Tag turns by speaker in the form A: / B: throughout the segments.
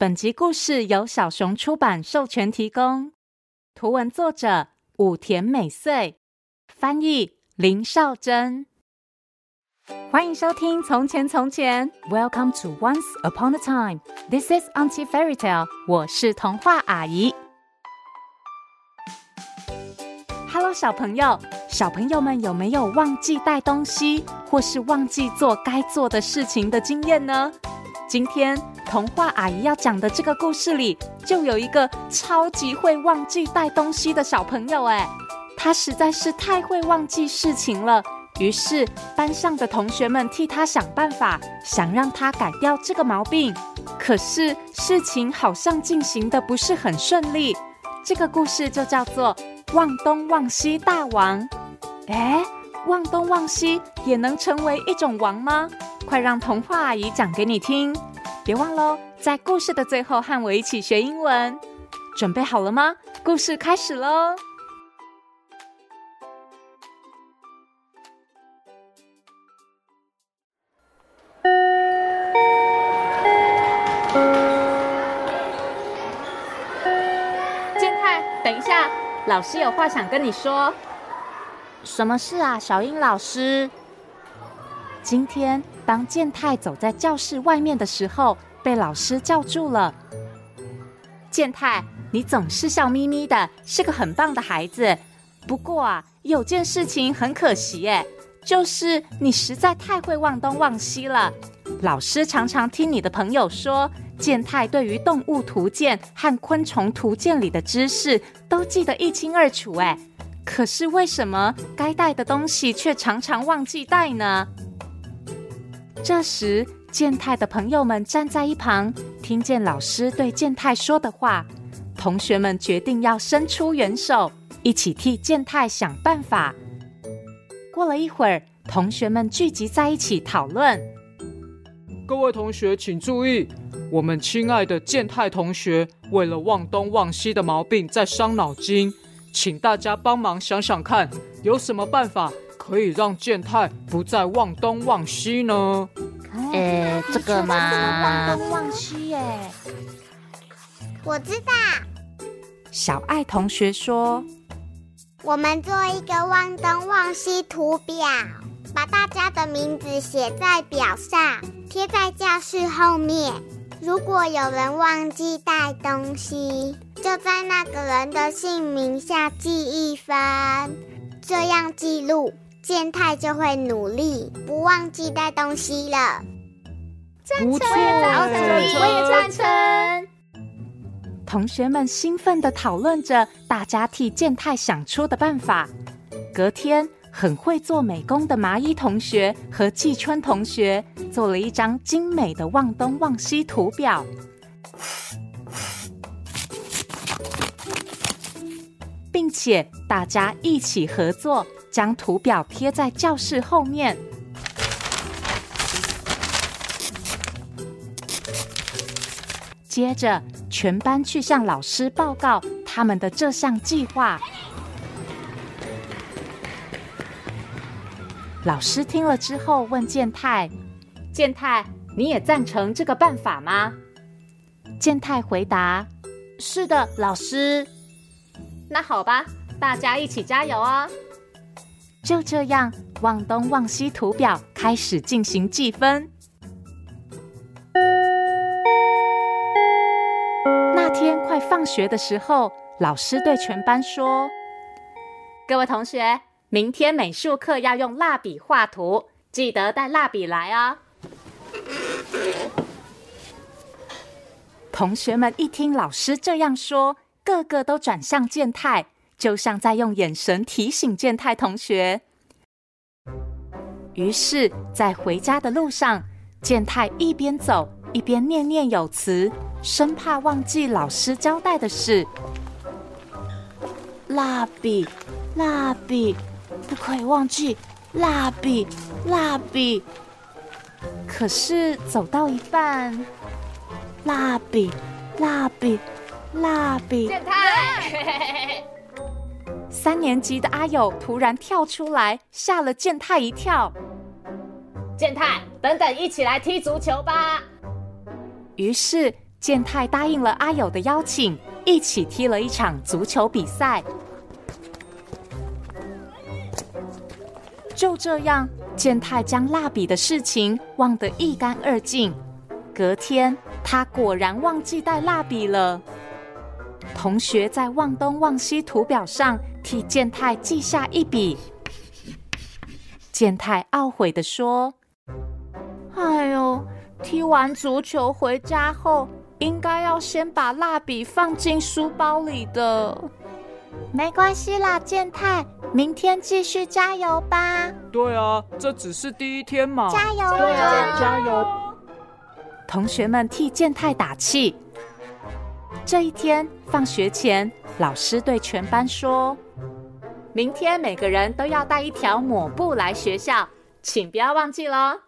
A: 本集故事由小熊出版授权提供，图文作者武田美穗，翻译林少珍。欢迎收听《从前从前》，Welcome to Once Upon a Time。This is Auntie Fairy Tale。我是童话阿姨。Hello，小朋友，小朋友们有没有忘记带东西，或是忘记做该做的事情的经验呢？今天童话阿姨要讲的这个故事里，就有一个超级会忘记带东西的小朋友。哎，他实在是太会忘记事情了。于是班上的同学们替他想办法，想让他改掉这个毛病。可是事情好像进行得不是很顺利。这个故事就叫做《忘东忘西大王》。哎，忘东忘西也能成为一种王吗？快让童话阿姨讲给你听！别忘喽，在故事的最后和我一起学英文。准备好了吗？故事开始喽！健太，等一下，老师有话想跟你说。
B: 什么事啊，小英老师？
A: 今天，当健太走在教室外面的时候，被老师叫住了。健太，你总是笑眯眯的，是个很棒的孩子。不过啊，有件事情很可惜耶，就是你实在太会忘东忘西了。老师常常听你的朋友说，健太对于动物图鉴和昆虫图鉴里的知识都记得一清二楚。哎，可是为什么该带的东西却常常忘记带呢？这时，健太的朋友们站在一旁，听见老师对健太说的话，同学们决定要伸出援手，一起替健太想办法。过了一会儿，同学们聚集在一起讨论。
C: 各位同学请注意，我们亲爱的健太同学为了忘东忘西的毛病在伤脑筋，请大家帮忙想想看，有什么办法？可以让健太不再忘东忘西呢？
B: 呃，这个嘛，
D: 忘东忘西耶。我知道。
A: 小爱同学说：“
D: 我们做一个忘东忘西图表，把大家的名字写在表上，贴在教室后面。如果有人忘记带东西，就在那个人的姓名下记一分，这样记录。”健太就会努力，不忘记带东西了。
A: 赞成，我也赞成。同学们兴奋地讨论着大家替健太想出的办法。隔天，很会做美工的麻衣同学和季春同学做了一张精美的望东望西图表，并且大家一起合作。将图表贴在教室后面，接着全班去向老师报告他们的这项计划。老师听了之后问健太：“健太，你也赞成这个办法吗？”健太回答：“
B: 是的，老师。”
A: 那好吧，大家一起加油哦！就这样，望东望西图表开始进行计分。那天快放学的时候，老师对全班说：“各位同学，明天美术课要用蜡笔画图，记得带蜡笔来哦。”同学们一听老师这样说，个个都转向健太。就像在用眼神提醒健太同学。于是，在回家的路上，健太一边走一边念念有词，生怕忘记老师交代的事。
B: 蜡笔，蜡笔，不可以忘记蜡笔，蜡笔。
A: 可是走到一半，
B: 蜡笔，蜡笔，蜡笔。
A: 健太。三年级的阿友突然跳出来，吓了健太一跳。健太，等等，一起来踢足球吧。于是健太答应了阿友的邀请，一起踢了一场足球比赛。就这样，健太将蜡笔的事情忘得一干二净。隔天，他果然忘记带蜡笔了。同学在望东望西图表上替健太记下一笔。健太懊悔的说：“
B: 哎呦，踢完足球回家后，应该要先把蜡笔放进书包里的。
D: 没关系啦，健太。”明天继续加油吧！
C: 对啊，这只是第一天嘛。
D: 加油！
C: 对啊，加油！
A: 同学们替健太打气。这一天放学前，老师对全班说：“明天每个人都要带一条抹布来学校，请不要忘记喽。”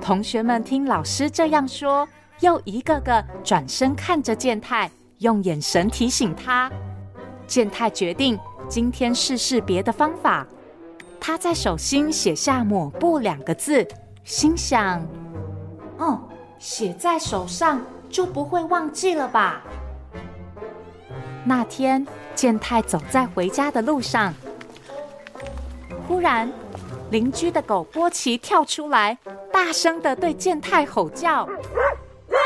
A: 同学们听老师这样说，又一个个转身看着健太，用眼神提醒他。健太决定。今天试试别的方法。他在手心写下“抹布”两个字，心想：“哦，写在手上就不会忘记了吧？”那天，健太走在回家的路上，忽然，邻居的狗波奇跳出来，大声的对健太吼叫：“啊！哎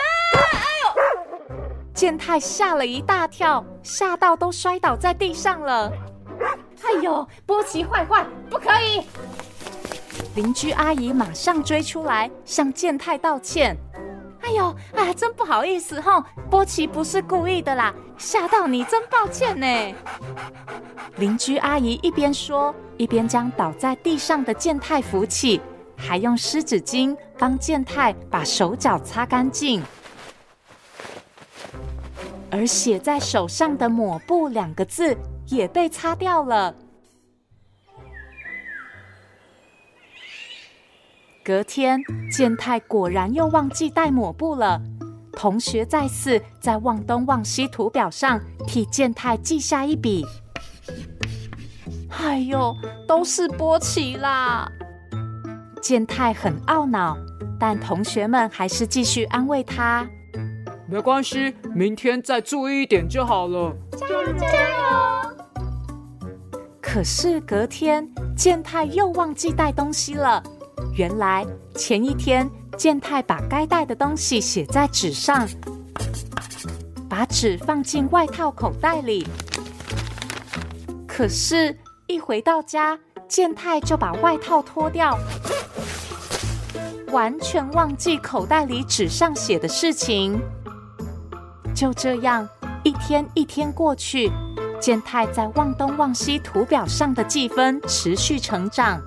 A: 呦！”健太吓了一大跳，吓到都摔倒在地上了。哎呦，波奇坏坏，不可以！邻居阿姨马上追出来，向健太道歉。哎呦，啊，真不好意思吼，波奇不是故意的啦，吓到你，真抱歉呢。邻居阿姨一边说，一边将倒在地上的健太扶起，还用湿纸巾帮健太把手脚擦干净。而写在手上的“抹布”两个字。也被擦掉了。隔天，健太果然又忘记带抹布了。同学再次在忘东忘西图表上替健太记下一笔。
B: 哎呦，都是波奇啦！
A: 健太很懊恼，但同学们还是继续安慰他：“
C: 没关系，明天再注意一点就好了。”
D: 加油！加油！
A: 可是隔天，健太又忘记带东西了。原来前一天，健太把该带的东西写在纸上，把纸放进外套口袋里。可是，一回到家，健太就把外套脱掉，完全忘记口袋里纸上写的事情。就这样，一天一天过去。健太在忘东忘西图表上的记分持续成长。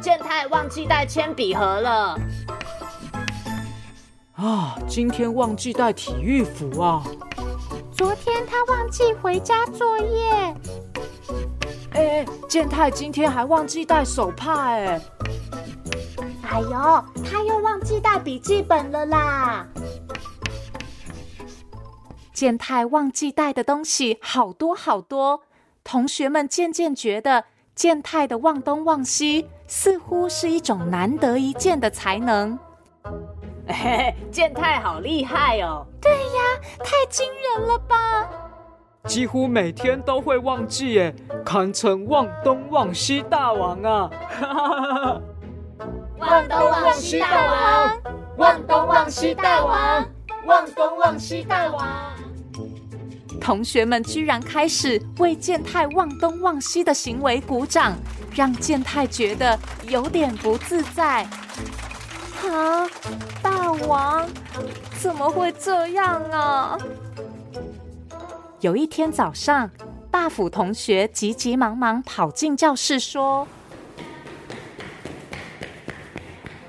B: 健太忘记带铅笔盒了。
C: 啊，今天忘记带体育服啊。
D: 昨天他忘记回家作业。
B: 哎，健太今天还忘记带手帕哎。
D: 哎呦，他又忘记带笔记本了啦。
A: 健太忘记带的东西好多好多，同学们渐渐觉得健太的忘东忘西似乎是一种难得一见的才能。
B: 嘿嘿，健太好厉害哦！
D: 对呀，太惊人了吧！
C: 几乎每天都会忘记耶，堪称忘东忘西大王啊！
D: 忘东忘西大王，忘东忘西大王，忘东忘西大王。
A: 同学们居然开始为健太忘东忘西的行为鼓掌，让健太觉得有点不自在。
B: 啊，大王，怎么会这样啊？
A: 有一天早上，大辅同学急急忙忙跑进教室说：“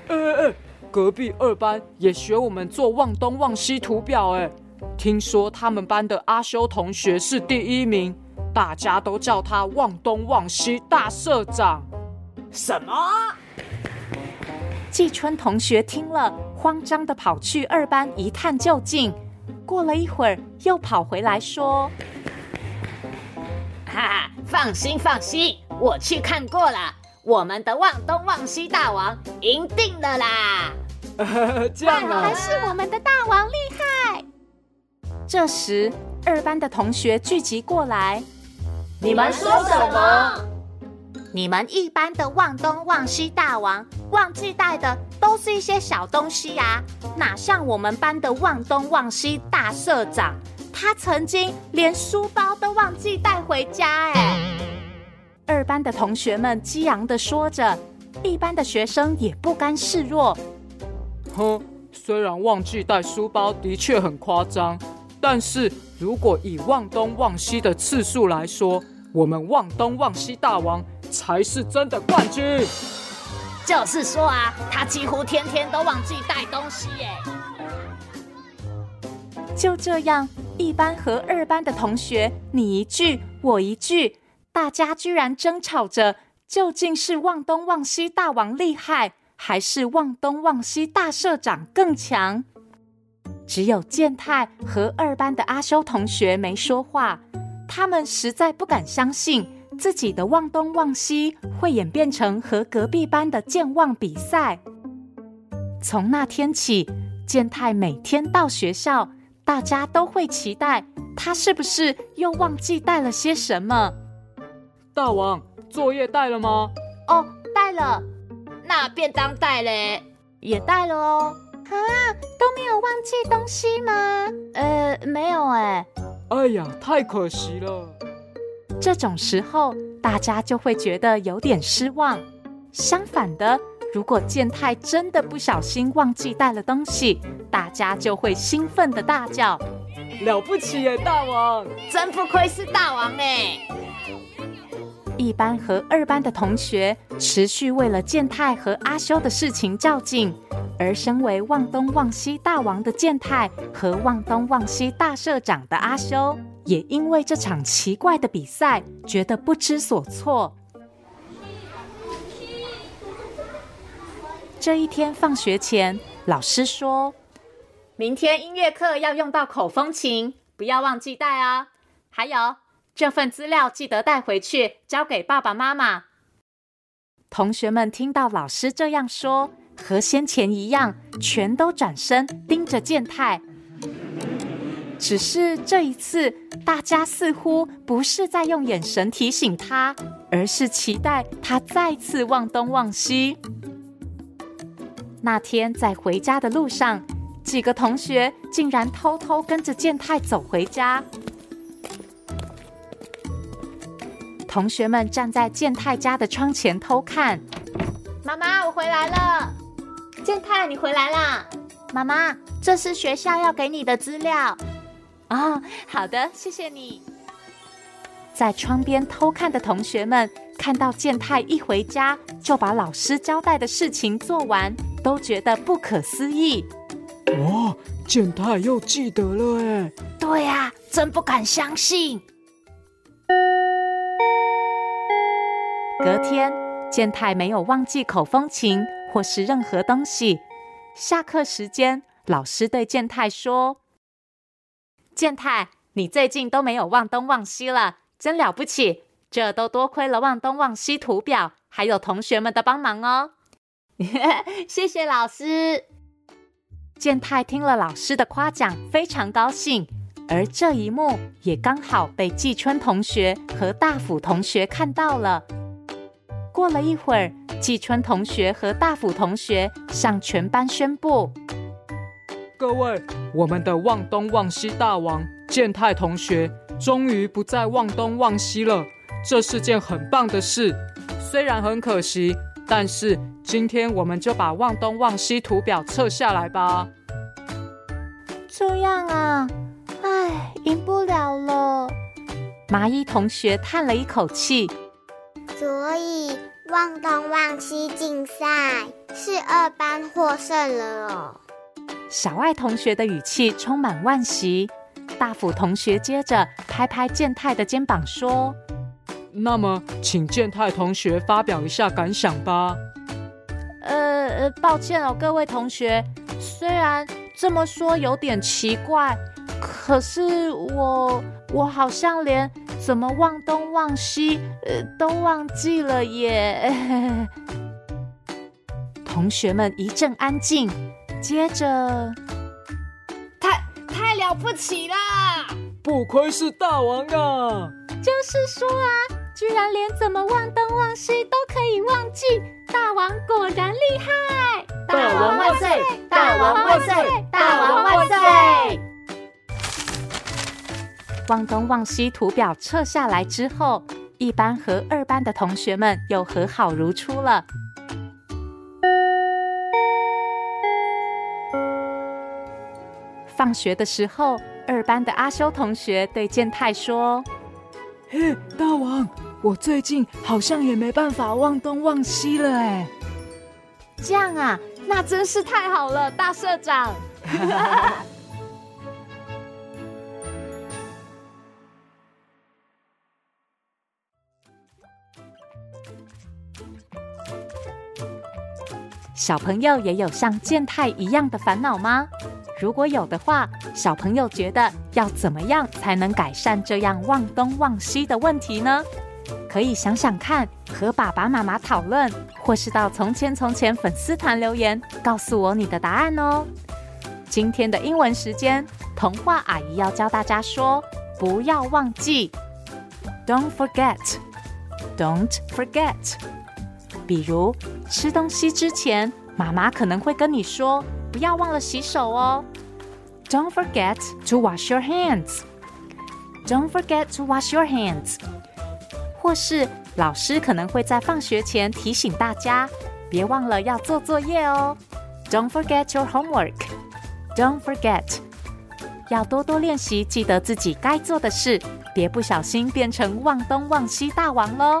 C: 哎哎哎，隔壁二班也学我们做忘东忘西图表，哎。”听说他们班的阿修同学是第一名，大家都叫他忘东忘西大社长。
B: 什么？
A: 季春同学听了，慌张的跑去二班一探究竟。过了一会儿，又跑回来说：“
B: 哈哈，放心放心，我去看过了，我们的忘东忘西大王赢定了啦！”
C: 这样啊，
D: 还是我们的大王厉害。
A: 这时，二班的同学聚集过来，
E: 你们说什么？
B: 你们一班的忘东忘西大王忘记带的都是一些小东西呀、啊，哪像我们班的忘东忘西大社长，他曾经连书包都忘记带回家哎。
A: 二班的同学们激昂的说着，一班的学生也不甘示弱。
C: 哼，虽然忘记带书包的确很夸张。但是如果以忘东忘西的次数来说，我们忘东忘西大王才是真的冠军。
B: 就是说啊，他几乎天天都忘记带东西耶。
A: 就这样，一班和二班的同学你一句我一句，大家居然争吵着，究竟是忘东忘西大王厉害，还是忘东忘西大社长更强？只有健太和二班的阿修同学没说话，他们实在不敢相信自己的忘东忘西会演变成和隔壁班的健忘比赛。从那天起，健太每天到学校，大家都会期待他是不是又忘记带了些什么。
C: 大王，作业带了吗？
B: 哦，带了。那便当带嘞？
A: 也带了哦。
B: 啊，都没有忘记东西吗？
A: 呃，没有哎。
C: 哎呀，太可惜了。
A: 这种时候，大家就会觉得有点失望。相反的，如果健太真的不小心忘记带了东西，大家就会兴奋的大叫：“
C: 了不起耶，大王！
B: 真不愧是大王哎！”
A: 一班和二班的同学持续为了健太和阿修的事情较劲。而身为忘东忘西大王的健太和忘东忘西大社长的阿修，也因为这场奇怪的比赛，觉得不知所措。这一天放学前，老师说：“
B: 明天音乐课要用到口风琴，不要忘记带哦。还有，这份资料记得带回去，交给爸爸妈妈。”
A: 同学们听到老师这样说。和先前一样，全都转身盯着健太。只是这一次，大家似乎不是在用眼神提醒他，而是期待他再次忘东忘西。那天在回家的路上，几个同学竟然偷偷跟着健太走回家。同学们站在健太家的窗前偷看。
B: 妈妈，我回来了。健太，你回来啦！
A: 妈妈，这是学校要给你的资料。哦，好的，谢谢你。在窗边偷看的同学们看到健太一回家就把老师交代的事情做完，都觉得不可思议。
C: 哇，健太又记得了哎！
B: 对呀，真不敢相信。
A: 隔天，健太没有忘记口风琴。或是任何东西。下课时间，老师对健太说：“健太，你最近都没有忘东忘西了，真了不起！这都多亏了忘东忘西图表，还有同学们的帮忙哦。”谢谢老师。健太听了老师的夸奖，非常高兴。而这一幕也刚好被季春同学和大辅同学看到了。过了一会儿，季春同学和大辅同学向全班宣布：“
C: 各位，我们的忘东忘西大王健太同学终于不再忘东忘西了，这是件很棒的事。虽然很可惜，但是今天我们就把忘东忘西图表撤下来吧。”
B: 这样啊，唉，赢不了了。
A: 麻衣同学叹了一口气。
D: 所以，忘东忘西竞赛是二班获胜了哦。
A: 小爱同学的语气充满惋惜。大辅同学接着拍拍健太的肩膀说：“
C: 那么，请健太同学发表一下感想吧。”
B: 呃呃，抱歉哦，各位同学，虽然这么说有点奇怪，可是我我好像连。怎么忘东忘西，呃，都忘记了耶！
A: 同学们一阵安静，接着，
B: 太太
E: 了不起啦！
C: 不愧是大王啊！
B: 就是说啊，居然连怎么忘东忘西都可以忘记，大王果然厉害！
E: 大王万岁！大王万岁！大王万岁！
A: 忘东望西图表撤下来之后，一班和二班的同学们又和好如初了。放学的时候，二班的阿修同学对健太说：“
C: 嘿，大王，我最近好像也没办法望东望西了哎。”
B: 这样啊，那真是太好了，大社长。
A: 小朋友也有像健太一样的烦恼吗？如果有的话，小朋友觉得要怎么样才能改善这样忘东忘西的问题呢？可以想想看，和爸爸妈妈讨论，或是到从前从前粉丝团留言，告诉我你的答案哦。今天的英文时间，童话阿姨要教大家说，不要忘记，Don't forget，Don't forget。比如吃东西之前，妈妈可能会跟你说。不要忘了洗手哦！Don't forget to wash your hands. Don't forget to wash your hands. 或是老师可能会在放学前提醒大家，别忘了要做作业哦。Don't forget your homework. Don't forget. 要多多练习，记得自己该做的事，别不小心变成忘东忘西大王喽！